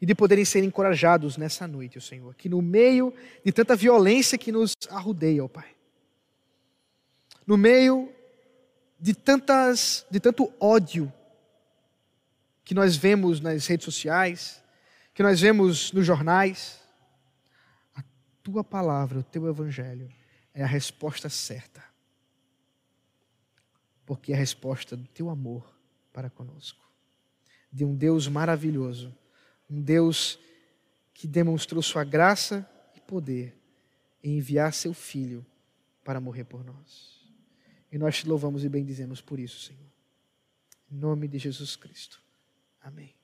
e de poderem ser encorajados nessa noite, Senhor, que no meio de tanta violência que nos arrudeia, ó Pai, no meio de, tantas, de tanto ódio que nós vemos nas redes sociais, que nós vemos nos jornais, a tua palavra, o teu evangelho é a resposta certa. Porque é a resposta do teu amor para conosco. De um Deus maravilhoso, um Deus que demonstrou sua graça e poder em enviar seu filho para morrer por nós. E nós te louvamos e bendizemos por isso, Senhor. Em nome de Jesus Cristo. Amém.